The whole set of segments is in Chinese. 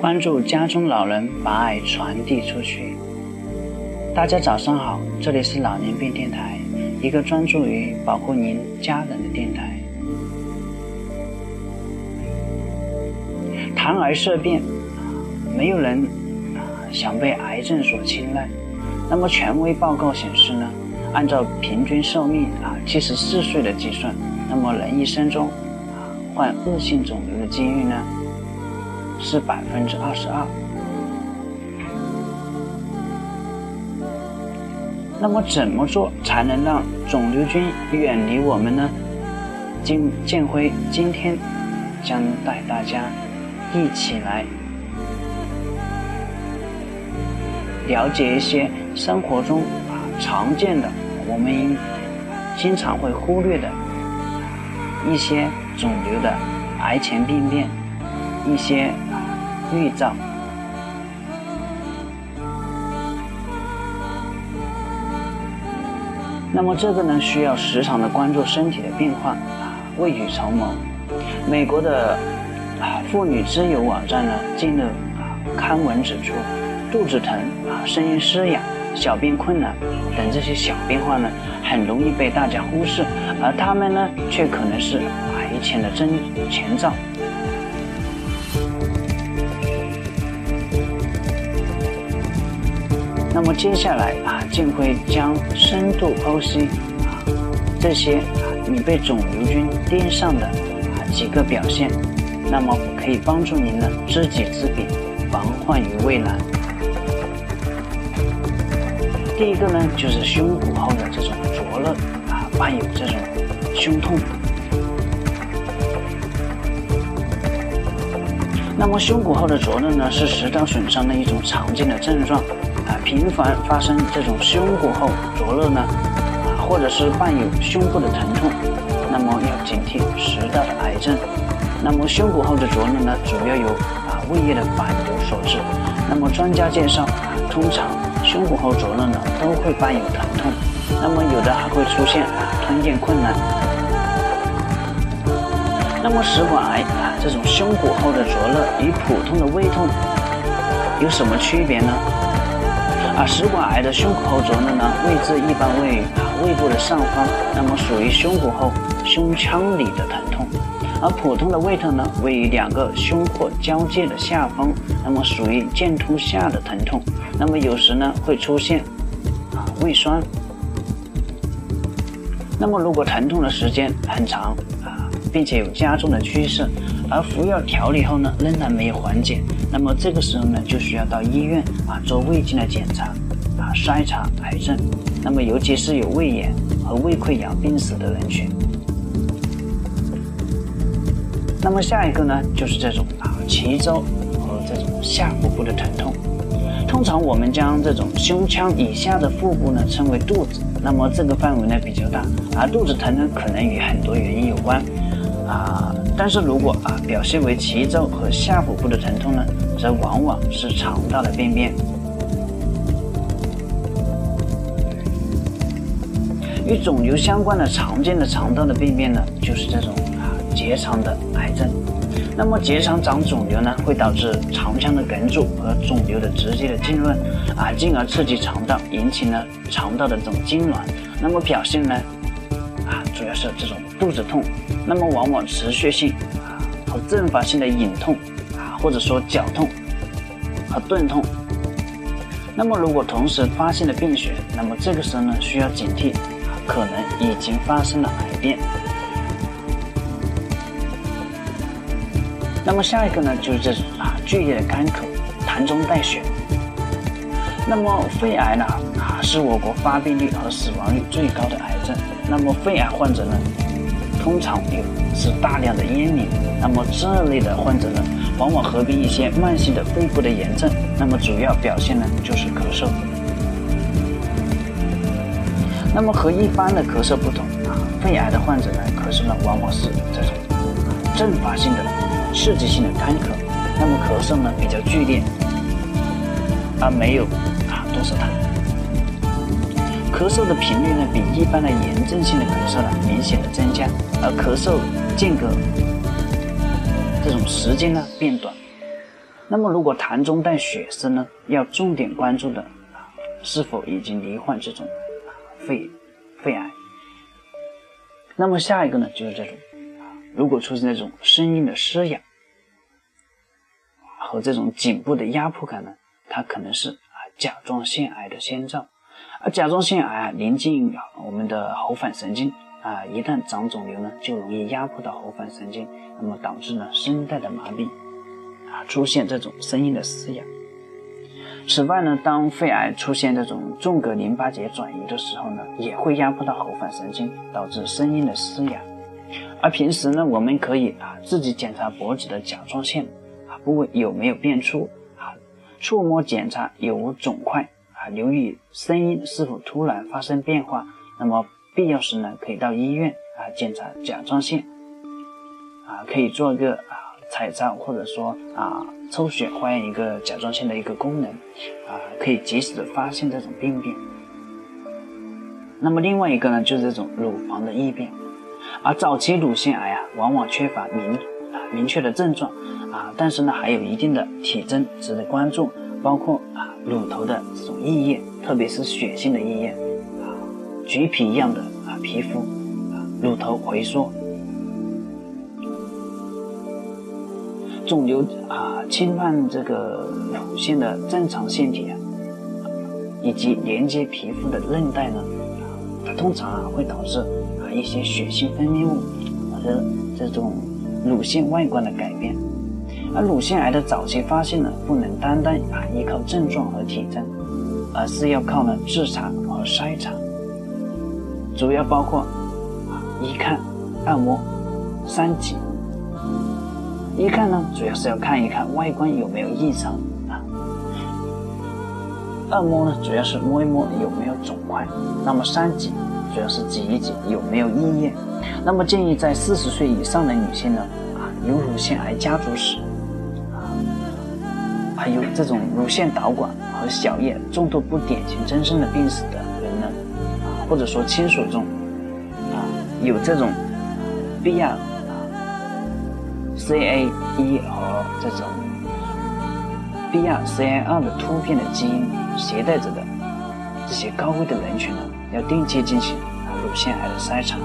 关注家中老人，把爱传递出去。大家早上好，这里是老年病电台，一个专注于保护您家人的电台。谈癌色变，没有人想被癌症所青睐。那么权威报告显示呢，按照平均寿命啊七十四岁的计算，那么人一生中啊患恶性肿瘤的几率呢？是百分之二十二。那么怎么做才能让肿瘤菌远离我们呢？金建辉今天将带大家一起来了解一些生活中啊常见的我们经常会忽略的一些肿瘤的癌前病变，一些。预兆。那么这个呢，需要时常的关注身体的变化啊，未雨绸缪。美国的妇女之友网站呢，近日啊刊文指出，肚子疼啊、声音嘶哑、小便困难等这些小变化呢，很容易被大家忽视，而他们呢，却可能是癌前的征前兆。那么接下来啊，建辉将深度剖析啊这些啊你被肿瘤菌盯上的啊几个表现，那么可以帮助您呢知己知彼，防患于未然。第一个呢就是胸骨后的这种灼热啊，伴有这种胸痛。那么胸骨后的灼热呢是食道损伤的一种常见的症状。啊频繁发生这种胸骨后灼热呢，啊，或者是伴有胸部的疼痛，那么要警惕食道的癌症。那么胸骨后的灼热呢，主要由啊胃液的反流所致。那么专家介绍啊，通常胸骨后灼热呢都会伴有疼痛，那么有的还会出现啊吞咽困难。那么食管癌啊这种胸骨后的灼热与普通的胃痛有什么区别呢？啊，食管癌的胸骨后灼热呢，位置一般位于啊胃部的上方，那么属于胸骨后胸腔里的疼痛；而普通的胃痛呢，位于两个胸廓交界的下方，那么属于剑突下的疼痛。那么有时呢会出现啊胃酸。那么如果疼痛的时间很长啊，并且有加重的趋势，而服药调理后呢仍然没有缓解。那么这个时候呢，就需要到医院啊做胃镜的检查，啊筛查癌症。那么尤其是有胃炎和胃溃疡病史的人群。那么下一个呢，就是这种啊脐周和这种下腹部的疼痛。通常我们将这种胸腔以下的腹部呢称为肚子，那么这个范围呢比较大，而肚子疼呢可能与很多原因有关。啊，但是如果啊表现为脐周和下腹部的疼痛呢，则往往是肠道的病变。与肿瘤相关的常见的肠道的病变呢，就是这种啊结肠的癌症。那么结肠长肿瘤呢，会导致肠腔的梗阻和肿瘤的直接的浸润，啊，进而刺激肠道，引起呢肠道的这种痉挛。那么表现呢，啊主要是这种肚子痛。那么往往持续性啊和阵发性的隐痛啊，或者说绞痛和钝痛。那么如果同时发现了病血，那么这个时候呢需要警惕，可能已经发生了癌变。那么下一个呢就是这种啊剧烈的干咳、痰中带血。那么肺癌呢啊是我国发病率和死亡率最高的癌症。那么肺癌患者呢？通常有是大量的烟民，那么这类的患者呢，往往合并一些慢性的肺部的炎症，那么主要表现呢就是咳嗽。那么和一般的咳嗽不同啊，肺癌的患者呢，咳嗽呢往往是这种阵发性的、刺激性的干咳，那么咳嗽呢比较剧烈，而没有啊多少痰。咳嗽的频率呢，比一般的炎症性的咳嗽呢明显的增加，而咳嗽间隔这种时间呢变短。那么如果痰中带血丝呢，要重点关注的啊，是否已经罹患这种肺肺癌。那么下一个呢，就是这种，如果出现这种声音的嘶哑和这种颈部的压迫感呢，它可能是啊甲状腺癌的先兆。而甲状腺癌，临近我们的喉返神经啊，一旦长肿瘤呢，就容易压迫到喉返神经，那么导致呢声带的麻痹。啊，出现这种声音的嘶哑。此外呢，当肺癌出现这种纵隔淋巴结转移的时候呢，也会压迫到喉返神经，导致声音的嘶哑。而平时呢，我们可以啊自己检查脖子的甲状腺啊部位有没有变粗啊，触摸检查有无肿块啊，留意声音是否突然发生变化。那么必要时呢，可以到医院啊检查甲状腺啊，可以做个啊。彩超或者说啊抽血化验一个甲状腺的一个功能，啊可以及时的发现这种病变。那么另外一个呢，就是这种乳房的异变，而早期乳腺癌啊，往往缺乏明啊明确的症状啊，但是呢还有一定的体征值得关注，包括啊乳头的这种溢液，特别是血性的溢液，啊橘皮一样的啊皮肤，啊乳头回缩。肿瘤啊侵犯这个乳腺的正常腺体啊，以及连接皮肤的韧带呢，它通常啊会导致啊一些血性分泌物和这种乳腺外观的改变。而乳腺癌的早期发现呢，不能单单啊依靠症状和体征，而是要靠呢自查和筛查，主要包括啊一看、按摩、三级。一看呢，主要是要看一看外观有没有异常啊。二摸呢，主要是摸一摸有没有肿块。那么三挤，主要是挤一挤有没有异液。那么建议在四十岁以上的女性呢，啊，有乳腺癌家族史，有这种乳腺导管和小叶重度不典型增生的病史的人呢，啊，或者说亲属中，啊，有这种 B 亚。CA 一和这种 BRCA 二的突变的基因携带者的这些高危的人群呢，要定期进行乳腺癌的筛查。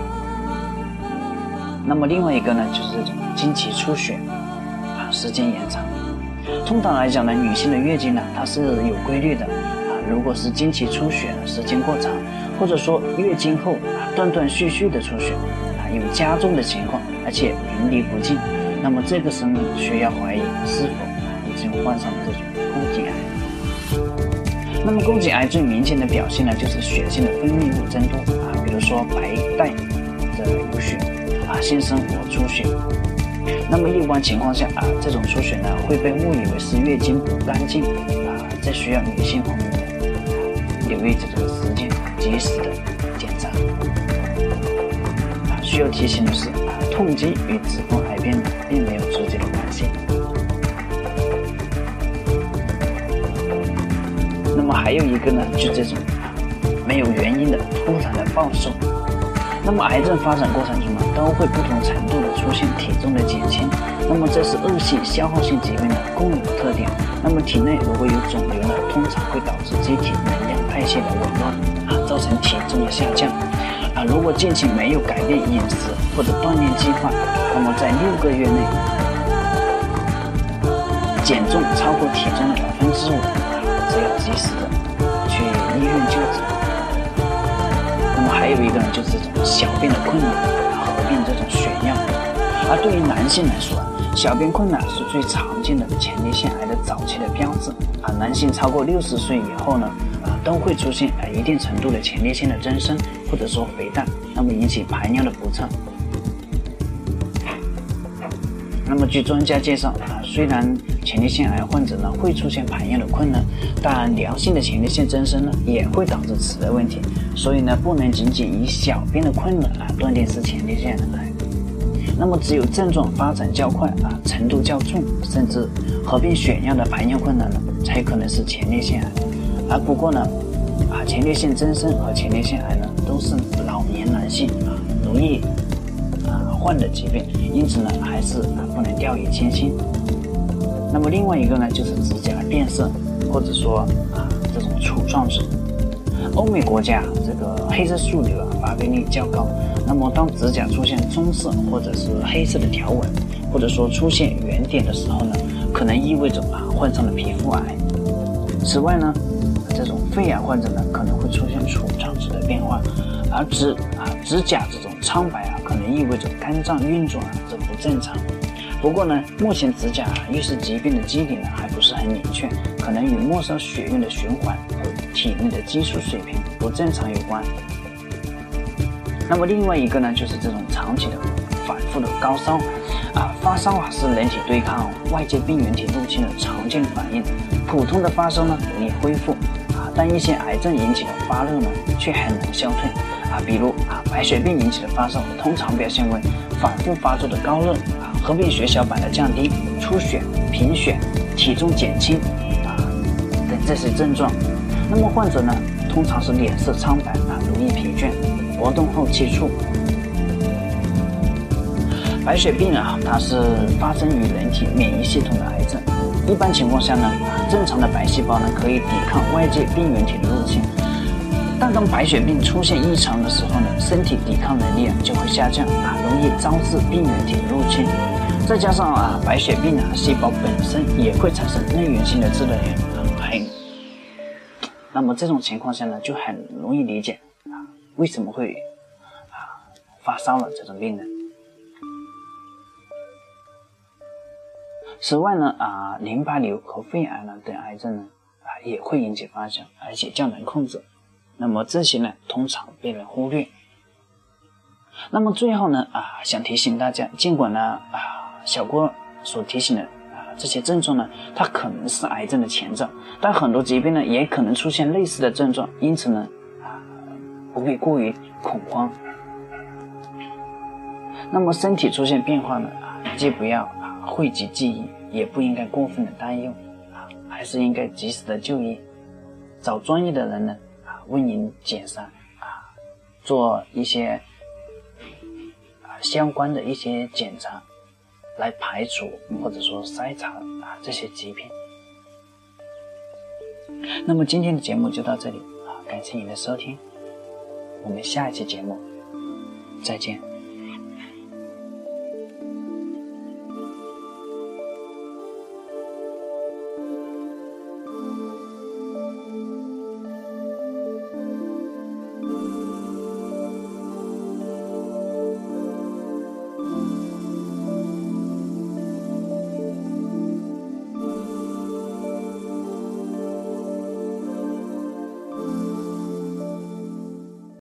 那么另外一个呢，就是这种经期出血啊，时间延长。通常来讲呢，女性的月经呢，它是有规律的啊。如果是经期出血时间过长，或者说月经后啊断断续续的出血啊，有加重的情况，而且淋漓不尽。那么这个时候呢，需要怀疑是否已经患上了这种宫颈癌。那么宫颈癌最明显的表现呢，就是血性的分泌物增多啊，比如说白带的有血啊，性生活出血。那么一般情况下啊，这种出血呢会被误以为是月经不干净啊，这需要女性朋友们留意这个时间，及时的检查。啊，需要提醒的是啊，痛经与子宫癌变。并没有直接的关系。那么还有一个呢，就这种没有原因的突然的暴瘦。那么癌症发展过程中呢，都会不同程度的出现体重的减轻。那么这是恶性消耗性疾病的共有特点。那么体内如果有肿瘤呢，通常会导致机体能量代谢的紊乱啊，造成体重的下降。啊，如果近期没有改变饮食或者锻炼计划，那么在六个月内减重超过体重的百分之五，要及时的还有一个呢，就是这种小便的困难合并这种血尿。而对于男性来说，小便困难是最常见的前列腺癌的早期的标志。啊，男性超过六十岁以后呢？啊都会出现啊一定程度的前列腺的增生，或者说肥大，那么引起排尿的不畅。那么据专家介绍啊，虽然前列腺癌患者呢会出现排尿的困难，但良性的前列腺增生呢也会导致此类问题。所以呢，不能仅仅以小便的困难啊断定是前列腺癌。那么只有症状发展较快啊，程度较重，甚至合并血尿的排尿困难呢，才可能是前列腺癌。而，不过呢，啊，前列腺增生和前列腺癌呢，都是老年男性啊容易啊患的疾病，因此呢，还是啊不能掉以轻心。那么另外一个呢，就是指甲变色，或者说啊这种杵状指。欧美国家这个黑色素瘤啊发病率较高。那么当指甲出现棕色或者是黑色的条纹，或者说出现圆点的时候呢，可能意味着啊患上了皮肤癌。此外呢，这种肺癌患者呢可能会出现杵状指的变化，而指啊指甲这种苍白啊，可能意味着肝脏运作啊这不正常。不过呢，目前指甲遇是疾病的机理呢还不是很明确，可能与末梢血液的循环和体内的激素水平不正常有关。那么另外一个呢，就是这种长期的反复的高烧啊，发烧啊是人体对抗外界病原体入侵的常见反应。普通的发烧呢容易恢复啊，但一些癌症引起的发热呢却很难消退啊，比如啊白血病引起的发烧，通常表现为反复发作的高热啊，合并血小板的降低、出血、贫血、体重减轻啊等这些症状。那么患者呢通常是脸色苍白啊，容易疲倦。活动后气促，白血病啊，它是发生于人体免疫系统的癌症。一般情况下呢，正常的白细胞呢可以抵抗外界病原体的入侵，但当白血病出现异常的时候呢，身体抵抗能力啊就会下降啊，容易招致病原体的入侵。再加上啊，白血病啊细胞本身也会产生内源性的致癌很，那么这种情况下呢，就很容易理解啊。为什么会啊发烧了这种病呢？此外呢啊淋巴瘤和肺癌呢等癌症呢啊也会引起发酵，而且较难控制。那么这些呢通常被人忽略。那么最后呢啊想提醒大家，尽管呢啊小郭所提醒的啊这些症状呢，它可能是癌症的前兆，但很多疾病呢也可能出现类似的症状，因此呢。啊不必过于恐慌。那么身体出现变化呢？啊，既不要啊讳疾忌医，也不应该过分的担忧啊，还是应该及时的就医，找专业的人呢啊为您检查啊，做一些啊相关的一些检查，来排除或者说筛查啊这些疾病。那么今天的节目就到这里啊，感谢您的收听。我们下一期节目再见。